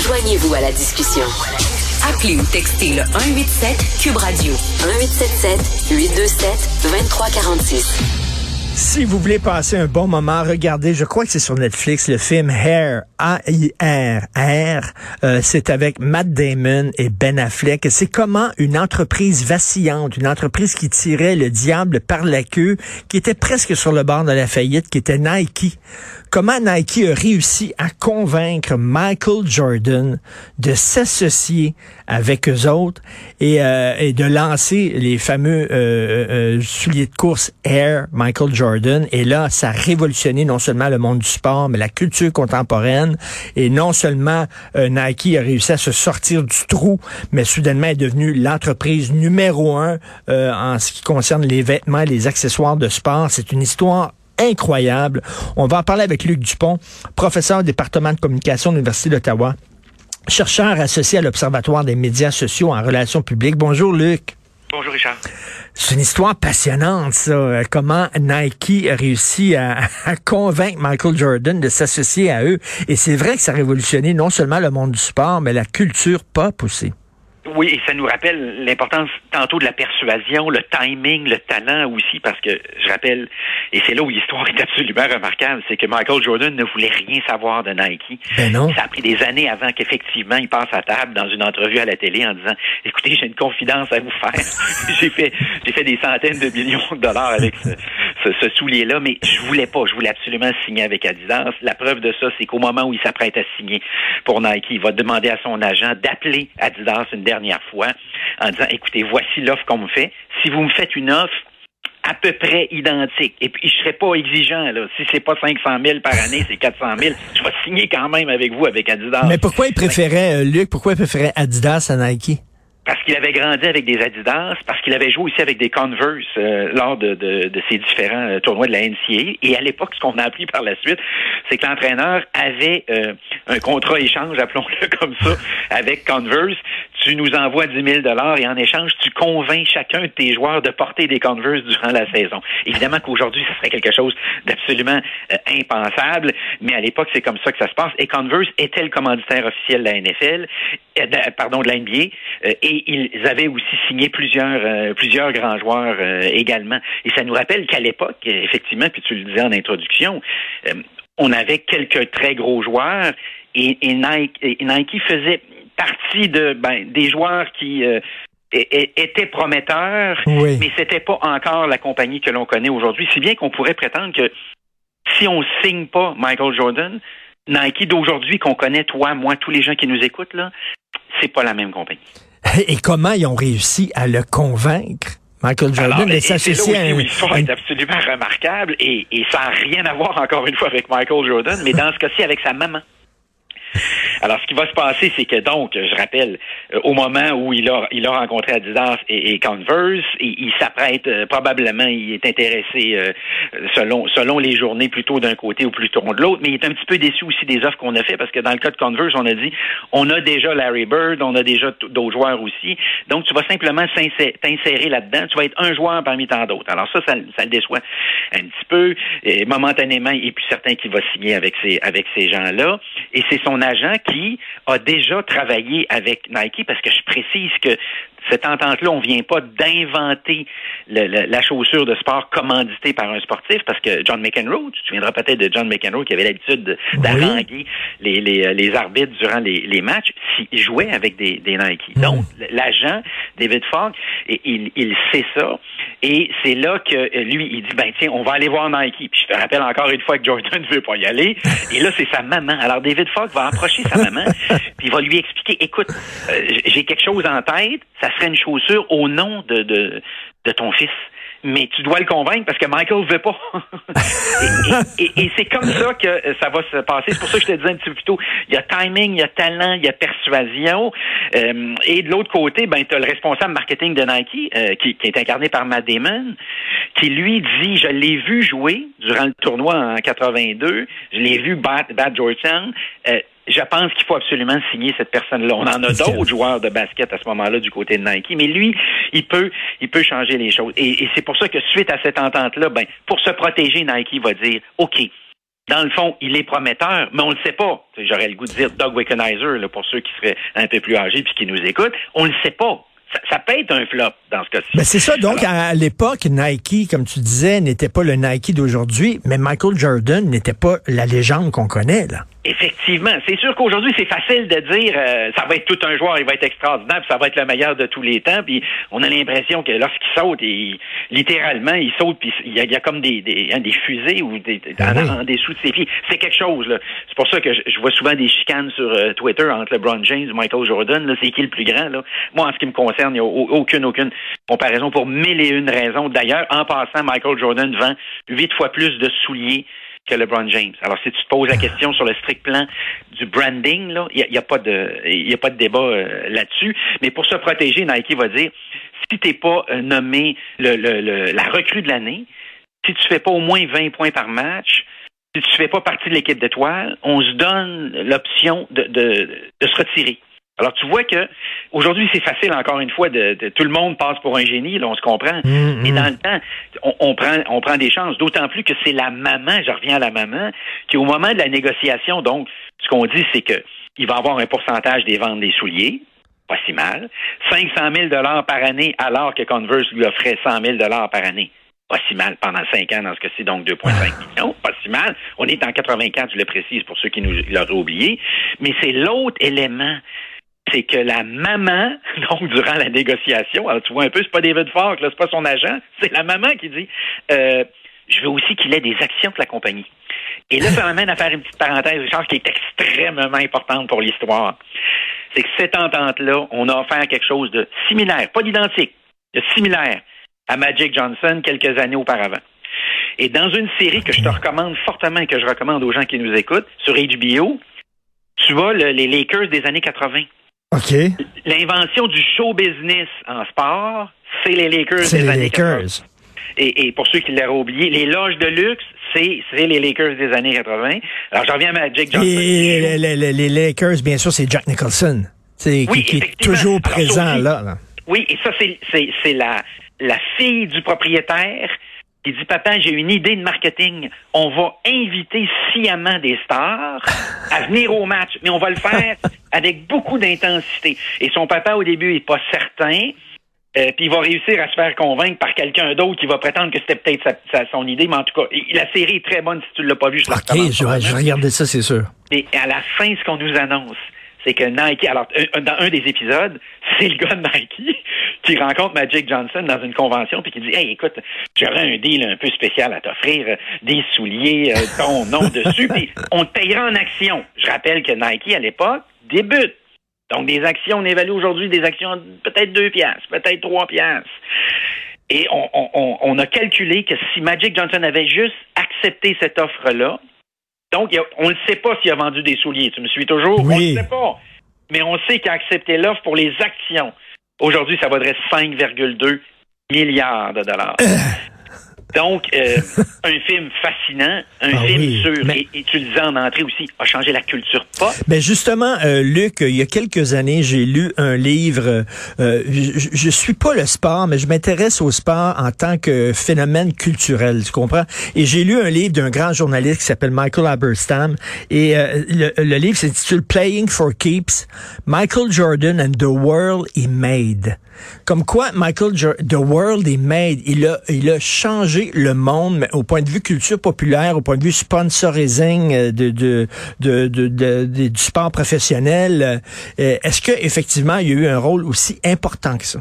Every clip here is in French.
Joignez-vous à la discussion. Appelez ou textez le 187 Cube Radio 1877 827 2346. Si vous voulez passer un bon moment, regardez, je crois que c'est sur Netflix, le film Hair, A-I-R, R. Euh, c'est avec Matt Damon et Ben Affleck. C'est comment une entreprise vacillante, une entreprise qui tirait le diable par la queue, qui était presque sur le bord de la faillite, qui était Nike. Comment Nike a réussi à convaincre Michael Jordan de s'associer avec eux autres et, euh, de lancer les fameux euh, euh, souliers de course Air Michael Jordan. Et là, ça a révolutionné non seulement le monde du sport, mais la culture contemporaine. Et non seulement Nike a réussi à se sortir du trou, mais soudainement est devenu l'entreprise numéro un en ce qui concerne les vêtements et les accessoires de sport. C'est une histoire incroyable. On va en parler avec Luc Dupont, professeur au département de communication de l'Université d'Ottawa, chercheur associé à l'Observatoire des médias sociaux en relations publiques. Bonjour Luc. Bonjour Richard. C'est une histoire passionnante, ça. Comment Nike a réussi à, convaincre Michael Jordan de s'associer à eux. Et c'est vrai que ça a révolutionné non seulement le monde du sport, mais la culture pop aussi. Oui, et ça nous rappelle l'importance tantôt de la persuasion, le timing, le talent aussi, parce que je rappelle, et c'est là où l'histoire est absolument remarquable, c'est que Michael Jordan ne voulait rien savoir de Nike. Ben non. Ça a pris des années avant qu'effectivement il passe à table dans une entrevue à la télé en disant Écoutez, j'ai une confidence à vous faire. j'ai fait j'ai fait des centaines de millions de dollars avec ce, ce, soulier-là, mais je voulais pas, je voulais absolument signer avec Adidas. La preuve de ça, c'est qu'au moment où il s'apprête à signer pour Nike, il va demander à son agent d'appeler Adidas une dernière fois en disant écoutez, voici l'offre qu'on me fait. Si vous me faites une offre à peu près identique. Et puis, je serais pas exigeant, là. Si c'est pas 500 000 par année, c'est 400 000. Je vais signer quand même avec vous, avec Adidas. Mais pourquoi il préférait, euh, Luc, pourquoi il préférait Adidas à Nike? Parce qu'il avait grandi avec des Adidas, parce qu'il avait joué aussi avec des Converse euh, lors de, de, de, ces différents euh, tournois de la NCAA. Et à l'époque, ce qu'on a appris par la suite, c'est que l'entraîneur avait euh, un contrat échange, appelons-le comme ça, avec Converse. Tu nous envoies 10 000 et en échange, tu convaincs chacun de tes joueurs de porter des Converse durant la saison. Évidemment qu'aujourd'hui, ce serait quelque chose d'absolument impensable, mais à l'époque, c'est comme ça que ça se passe. Et Converse était le commanditaire officiel de la NFL, pardon, de la NBA, et ils avaient aussi signé plusieurs, euh, plusieurs grands joueurs euh, également. Et ça nous rappelle qu'à l'époque, effectivement, puis tu le disais en introduction, euh, on avait quelques très gros joueurs et, Nike, faisait partie de ben, des joueurs qui étaient prometteurs, mais c'était pas encore la compagnie que l'on connaît aujourd'hui. Si bien qu'on pourrait prétendre que si on signe pas Michael Jordan, Nike d'aujourd'hui qu'on connaît, toi, moi, tous les gens qui nous écoutent, là, c'est pas la même compagnie. Et comment ils ont réussi à le convaincre? Michael Jordan de s'associer à un... L'histoire est absolument remarquable et, et ça n'a rien à voir encore une fois avec Michael Jordan, mais dans ce cas-ci avec sa maman. Alors, ce qui va se passer, c'est que donc, je rappelle, euh, au moment où il a, il a rencontré Adidas et, Converse, il, s'apprête euh, probablement, il est intéressé euh, selon selon les journées plutôt d'un côté ou plutôt de l'autre, mais il est un petit peu déçu aussi des offres qu'on a fait parce que dans le cas de Converse, on a dit, on a déjà Larry Bird, on a déjà d'autres joueurs aussi, donc tu vas simplement t'insérer là-dedans, tu vas être un joueur parmi tant d'autres. Alors ça, ça, ça, le déçoit un petit peu, et momentanément, il est plus certain qu'il va signer avec ces avec ces gens-là, et c'est son agent qui a déjà travaillé avec Nike, parce que je précise que cette entente-là, on vient pas d'inventer la chaussure de sport commanditée par un sportif, parce que John McEnroe, tu te souviendras peut-être de John McEnroe qui avait l'habitude d'arranger les, les, arbitres durant les, matchs, s'il jouait avec des, Nike. Hmm. Donc, l'agent, David Fogg, il, il sait ça, et c'est là que lui, il dit, ben tiens, on va aller voir Nike. Puis je te rappelle encore une fois que Jordan ne veut pas y aller. Et là, c'est sa maman. Alors, David Fogg va approcher sa maman, puis il va lui expliquer, écoute, euh, j'ai quelque chose en tête, ça une chaussure au nom de, de, ton fils mais tu dois le convaincre parce que Michael veut pas. et, c'est comme ça que ça va se passer. C'est pour ça que je te disais un petit peu plus tôt, il y a timing, il y a talent, il y a persuasion. Euh, et de l'autre côté, ben tu as le responsable marketing de Nike euh, qui, est incarné par Matt Damon, qui lui dit, je l'ai vu jouer durant le tournoi en 82, je l'ai vu battre, battre Georgetown. Euh, je pense qu'il faut absolument signer cette personne-là. On en a d'autres joueurs de basket à ce moment-là du côté de Nike, mais lui, il peut, il peut changer les choses. Et, c'est pour ça que suite à cette entente-là, ben, pour se protéger, Nike va dire, OK, dans le fond, il est prometteur, mais on le sait pas. J'aurais le goût de dire Doug Wickenheiser, là, pour ceux qui seraient un peu plus âgés puis qui nous écoutent. On le sait pas. Ça, peut être un flop dans ce cas-ci. Mais c'est ça. Donc, à l'époque, Nike, comme tu disais, n'était pas le Nike d'aujourd'hui, mais Michael Jordan n'était pas la légende qu'on connaît, là. Effectivement. C'est sûr qu'aujourd'hui, c'est facile de dire euh, ça va être tout un joueur, il va être extraordinaire, puis ça va être le meilleur de tous les temps. Puis on a l'impression que lorsqu'il saute, il, littéralement, il saute, puis il y a, comme des, des, hein, des fusées ou des, ah en, dessous de ses pieds. C'est quelque chose. C'est pour ça que je, vois souvent des chicanes sur euh, Twitter entre LeBron James et Michael Jordan. C'est qui le plus grand? Là? Moi, en ce qui me concerne, il n'y a aucune, aucune comparaison pour mille et une raisons. D'ailleurs, en passant, Michael Jordan vend huit fois plus de souliers que LeBron James. Alors, si tu te poses la question sur le strict plan du branding, il n'y a, pas de, il a pas de débat euh, là-dessus. Mais pour se protéger, Nike va dire, si t'es pas euh, nommé la recrue de l'année, si tu fais pas au moins 20 points par match, si tu fais pas partie de l'équipe d'étoiles, on se donne l'option de se retirer. Alors tu vois que aujourd'hui c'est facile encore une fois de, tout le monde passe pour un génie, là on se comprend. Mm, Mais mm. dans le temps, on, prend on prend des chances. D'autant plus que c'est la maman, je reviens à la maman, qui au moment de la négociation, donc ce qu'on dit c'est que il va avoir un pourcentage des ventes des souliers, pas si mal, 500 000 dollars par année alors que Converse lui offrait 100 000 dollars par année. Pas si mal pendant cinq ans dans ce cas-ci, donc 2,5 millions, pas si mal. On est en 84, je le précise pour ceux qui nous l'auraient oublié. Mais c'est l'autre élément c'est que la maman, donc durant la négociation, alors tu vois un peu, c'est pas David Falk, là, c'est pas son agent, c'est la maman qui dit euh, je veux aussi qu'il ait des actions de la compagnie. Et là, ça m'amène à faire une petite parenthèse, chose qui est extrêmement importante pour l'histoire. C'est que cette entente-là, on a offert quelque chose de similaire, pas d'identique, de similaire à Magic Johnson quelques années auparavant. Et dans une série que je te recommande fortement et que je recommande aux gens qui nous écoutent sur HBO, tu vois les Lakers des années 80. OK. L'invention du show business en sport, c'est les Lakers des années 80. Et, pour ceux qui l'auraient oublié, les loges de luxe, c'est les Lakers des années 80. Alors, j'en reviens à Jake Johnson. Et les, Lakers, bien sûr, c'est Jack Nicholson. C'est qui, est toujours présent là, Oui, et ça, c'est la, la fille du propriétaire il dit, papa, j'ai une idée de marketing. On va inviter sciemment des stars à venir au match, mais on va le faire avec beaucoup d'intensité. Et son papa, au début, est pas certain. Euh, puis il va réussir à se faire convaincre par quelqu'un d'autre qui va prétendre que c'était peut-être son idée, mais en tout cas, la série est très bonne si tu ne l'as pas vue. Je ok, je vais, regarder ça, c'est sûr. Et à la fin, ce qu'on nous annonce, c'est que Nike, alors dans un des épisodes, c'est le gars de Nike qui rencontre Magic Johnson dans une convention puis qui dit Hey, écoute, j'aurais un deal un peu spécial à t'offrir, euh, des souliers, euh, ton nom dessus, puis on te payera en action. Je rappelle que Nike à l'époque débute. Donc des actions, on évalue aujourd'hui des actions peut-être deux piastres, peut-être trois piastres. Et on, a calculé que si Magic Johnson avait juste accepté cette offre-là, donc, on ne sait pas s'il a vendu des souliers. Tu me suis toujours? Oui. On ne sait pas. Mais on sait qu'il a accepté l'offre pour les actions. Aujourd'hui, ça vaudrait 5,2 milliards de dollars. Euh. Donc, euh, un film fascinant, un ah film sûr, et, tu le disais en entrée aussi, a changé la culture pop. Ben justement, euh, Luc, il y a quelques années, j'ai lu un livre, euh, je, je suis pas le sport, mais je m'intéresse au sport en tant que phénomène culturel, tu comprends? Et j'ai lu un livre d'un grand journaliste qui s'appelle Michael Aberstam, et le, le, livre s'intitule Playing for Keeps, Michael Jordan and the World He Made. Comme quoi, Michael, The World is Made, il a, il a changé le monde mais au point de vue culture populaire, au point de vue sponsoring euh, de, de, de, de, du sport professionnel. Euh, est-ce que effectivement il y a eu un rôle aussi important que ça?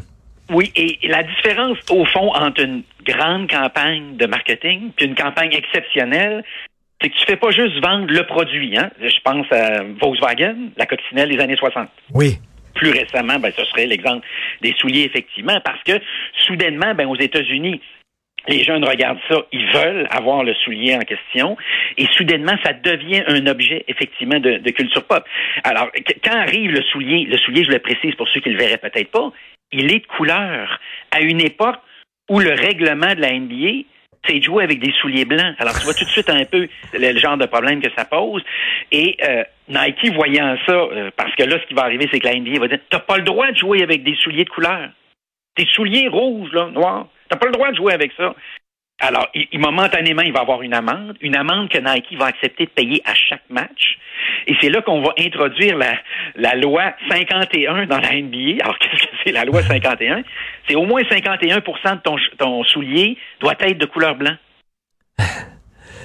Oui, et la différence au fond entre une grande campagne de marketing et une campagne exceptionnelle, c'est que tu fais pas juste vendre le produit. Hein? Je pense à Volkswagen, la coccinelle des années 60. Oui plus récemment, ben, ce serait l'exemple des souliers, effectivement, parce que soudainement, ben, aux États-Unis, les jeunes regardent ça, ils veulent avoir le soulier en question, et soudainement, ça devient un objet, effectivement, de, culture pop. Alors, quand arrive le soulier, le soulier, je le précise pour ceux qui le verraient peut-être pas, il est de couleur. À une époque où le règlement de la NBA c'est de jouer avec des souliers blancs. Alors, tu vois tout de suite un peu le, genre de problème que ça pose. Et euh, Nike, voyant ça, euh, parce que là, ce qui va arriver, c'est que la NBA va dire, t'as pas le droit de jouer avec des souliers de couleur. Tes souliers rouges, là, noirs, t'as pas le droit de jouer avec ça. Alors, il, momentanément, il va avoir une amende, une amende que Nike va accepter de payer à chaque match. Et c'est là qu'on va introduire la, la loi 51 dans la NBA. Alors, qu'est-ce que c'est la loi 51? C'est au moins 51% de ton, ton soulier doit être de couleur blanc.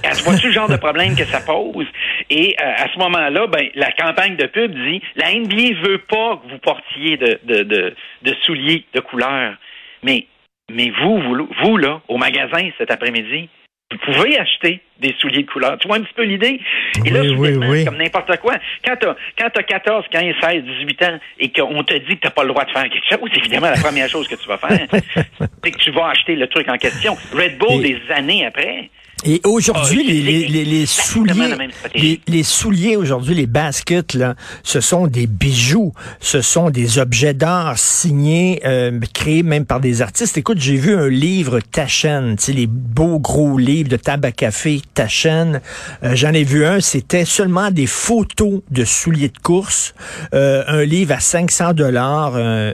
Tu vois-tu le genre de problème que ça pose? Et euh, à ce moment-là, ben, la campagne de pub dit la NBA veut pas que vous portiez de, de, de, de souliers de couleur. Mais mais vous, vous, vous, là, au magasin cet après-midi, vous pouvez acheter des souliers de couleur. Tu vois un petit peu l'idée? Et là, oui, comme n'importe quoi. Quand tu as, 14, 15, 16, 18 ans et qu'on te dit que tu n'as pas le droit de faire quelque chose, évidemment, la première chose que tu vas faire, c'est que tu vas acheter le truc en question. Red Bull, des années après, et aujourd'hui, ah, les, les, les, souliers, les, les, souliers aujourd'hui, les baskets, là, ce sont des bijoux, ce sont des objets d'art signés, euh, créés même par des artistes. Écoute, j'ai vu un livre sais, les beaux gros livres de tabac café Taschen. Euh, J'en ai vu un, c'était seulement des photos de souliers de course, euh, un livre à 500 dollars, euh,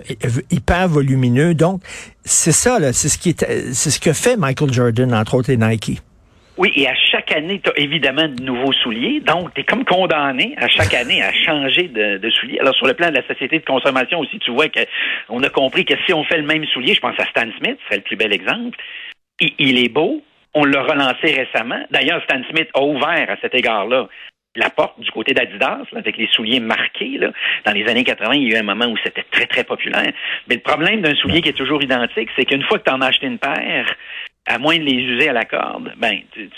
hyper volumineux. Donc, c'est ça, là, c'est ce qui est, c'est ce que fait Michael Jordan entre autres et Nike. Oui, et à chaque année, tu as évidemment de nouveaux souliers. Donc, tu es comme condamné à chaque année à changer de, de souliers. Alors, sur le plan de la société de consommation aussi, tu vois qu'on a compris que si on fait le même soulier, je pense à Stan Smith, c'est le plus bel exemple, il, il est beau. On l'a relancé récemment. D'ailleurs, Stan Smith a ouvert à cet égard-là la porte du côté d'Adidas, avec les souliers marqués. Là. Dans les années 80, il y a eu un moment où c'était très, très populaire. Mais le problème d'un soulier qui est toujours identique, c'est qu'une fois que tu en as acheté une paire, à moins de les user à la corde, ben, tu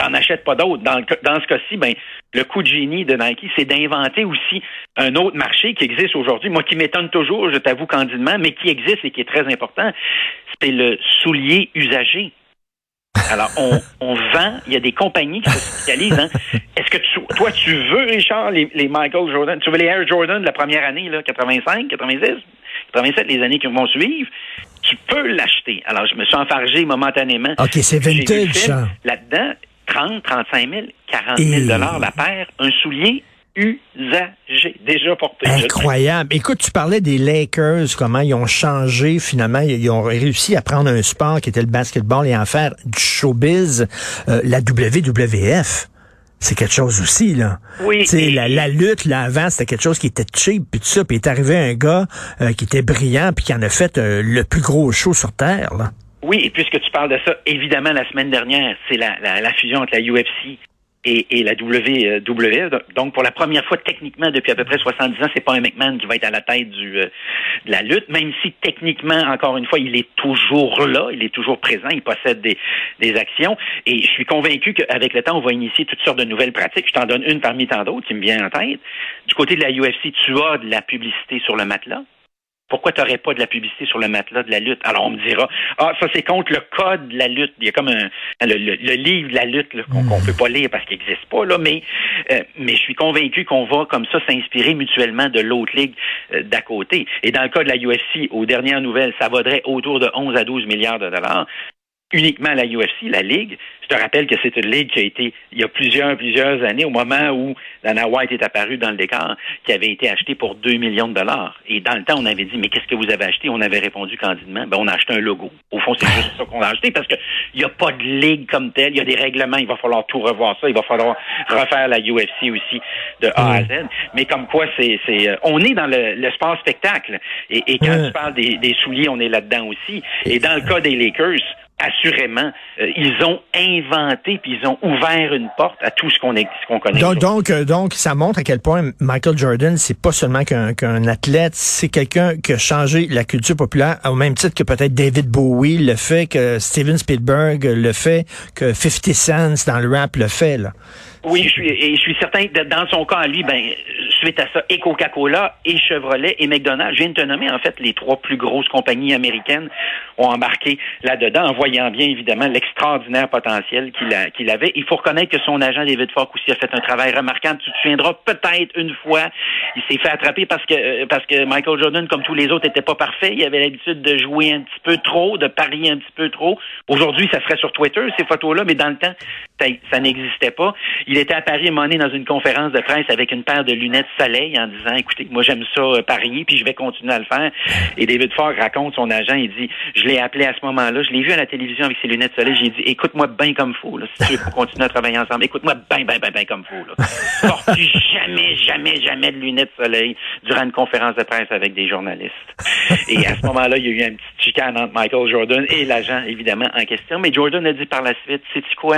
n'en achètes pas d'autres. Dans, dans ce cas-ci, ben, le coup de génie de Nike, c'est d'inventer aussi un autre marché qui existe aujourd'hui. Moi, qui m'étonne toujours, je t'avoue candidement, mais qui existe et qui est très important, c'est le soulier usagé. Alors, on, on, vend, il y a des compagnies qui se spécialisent. Hein. Est-ce que tu, toi, tu veux, Richard, les, les, Michael Jordan, tu veux les Air Jordan de la première année, là, 85, 86, 87, les années qui vont suivre? tu peux l'acheter. Alors, je me suis enfargé momentanément. OK, c'est vintage, Là-dedans, 30, 35 000, 40 000 dollars la paire, un soulier usagé, déjà porté. Incroyable. Écoute, tu parlais des Lakers, comment ils ont changé finalement, ils ont réussi à prendre un sport qui était le basketball et en faire du showbiz, euh, la WWF c'est quelque chose aussi, là. Oui. Tu la, la lutte, là, avant, c'était quelque chose qui était cheap, puis tout ça, puis est arrivé un gars euh, qui était brillant, puis qui en a fait euh, le plus gros show sur Terre, là. Oui, et puisque tu parles de ça, évidemment, la semaine dernière, c'est la, la, la, fusion entre la UFC et, la WWE. Donc, pour la première fois, techniquement, depuis à peu près 70 ans, c'est pas un McMahon qui va être à la tête du, euh, de la lutte, même si techniquement, encore une fois, il est toujours là, il est toujours présent, il possède des, des actions. Et je suis convaincu qu'avec le temps, on va initier toutes sortes de nouvelles pratiques. Je t'en donne une parmi tant d'autres qui me vient en tête. Du côté de la UFC, tu as de la publicité sur le matelas. Pourquoi tu n'aurais pas de la publicité sur le matelas de la lutte? Alors, on me dira, ah, ça, c'est contre le code de la lutte. Il y a comme un, le, livre de la lutte qu'on ne peut pas lire parce qu'il n'existe pas, là, mais, euh, mais je suis convaincu qu'on va comme ça s'inspirer mutuellement de l'autre ligue euh, d'à côté. Et dans le cas de la UFC, aux dernières nouvelles, ça vaudrait autour de 11 à 12 milliards de dollars uniquement la UFC, la Ligue. Je te rappelle que c'est une Ligue qui a été, il y a plusieurs, plusieurs années, au moment où Dana White est apparu dans le décor, qui avait été acheté pour 2 millions de dollars. Et dans le temps, on avait dit, mais qu'est-ce que vous avez acheté? On avait répondu candidement, ben, on a acheté un logo. Au fond, c'est juste ça qu'on a acheté parce qu'il n'y a pas de Ligue comme telle. Il y a des règlements. Il va falloir tout revoir ça. Il va falloir refaire la UFC aussi de A à Z. Mais comme quoi, c'est, c'est, euh, on est dans le, le sport spectacle. Et, et quand tu parles des, des souliers, on est là-dedans aussi. Et dans le cas des Lakers, assurément, euh, ils ont inventé puis ils ont ouvert une porte à tout ce qu'on qu'on connaît. Donc, donc, euh, donc, ça montre à quel point Michael Jordan, c'est pas seulement qu'un athlète, c'est quelqu'un qui a changé la culture populaire au même titre que peut-être David Bowie le fait, que Steven Spielberg le fait, que 50 Cent dans le rap le fait. Là. Oui, je suis, et je suis certain que dans son cas, lui, ben, suite à ça, et Coca-Cola, et Chevrolet, et McDonald's, je viens de te nommer, en fait, les trois plus grosses compagnies américaines ont embarqué là-dedans, en voyant bien, évidemment, l'extraordinaire potentiel qu'il avait. Il faut reconnaître que son agent, David Falk, aussi a fait un travail remarquable. Tu te souviendras peut-être une fois, il s'est fait attraper parce que, euh, parce que Michael Jordan, comme tous les autres, n'était pas parfait. Il avait l'habitude de jouer un petit peu trop, de parier un petit peu trop. Aujourd'hui, ça serait sur Twitter, ces photos-là, mais dans le temps, ça n'existait pas. Il était à Paris monné dans une conférence de presse avec une paire de lunettes soleil en disant écoutez, moi j'aime ça euh, parier puis je vais continuer à le faire. Et David Fogg raconte son agent, il dit je l'ai appelé à ce moment-là, je l'ai vu à la télévision avec ses lunettes soleil, j'ai dit écoute-moi bien comme fou là, si tu veux continuer à travailler ensemble, écoute-moi bien bien bien bien comme fou là. Porte jamais jamais jamais de lunettes soleil durant une conférence de presse avec des journalistes. Et à ce moment-là, il y a eu un petit chicane entre Michael Jordan et l'agent évidemment en question, mais Jordan a dit par la suite, c'est quoi?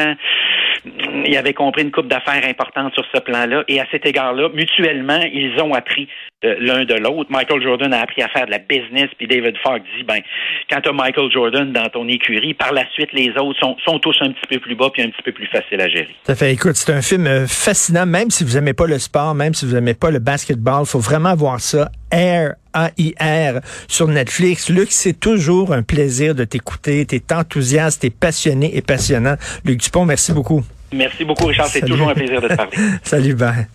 Il avait compris une coupe d'affaires importante sur ce plan-là. Et à cet égard-là, mutuellement, ils ont appris euh, l'un de l'autre. Michael Jordan a appris à faire de la business, puis David Fogg dit, ben, quand tu Michael Jordan dans ton écurie, par la suite, les autres sont, sont tous un petit peu plus bas, puis un petit peu plus faciles à gérer. Ça fait, écoute, c'est un film euh, fascinant, même si vous n'aimez pas le sport, même si vous n'aimez pas le basketball, faut vraiment voir ça. Air, A-I-R, sur Netflix. Luc, c'est toujours un plaisir de t'écouter. T'es enthousiaste, t'es passionné et passionnant. Luc Dupont, merci beaucoup. Merci beaucoup, Richard. C'est toujours un plaisir de te parler. Salut, bye.